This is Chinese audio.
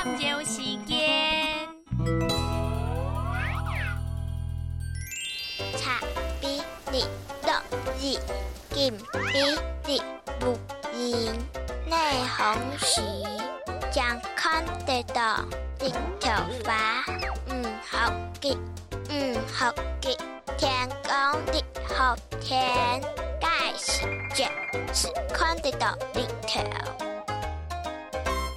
长就时间，查比你多几斤，比你不容。内行时将看得懂的头发，嗯好的，嗯好的，天工的学天，盖世界是看得懂的。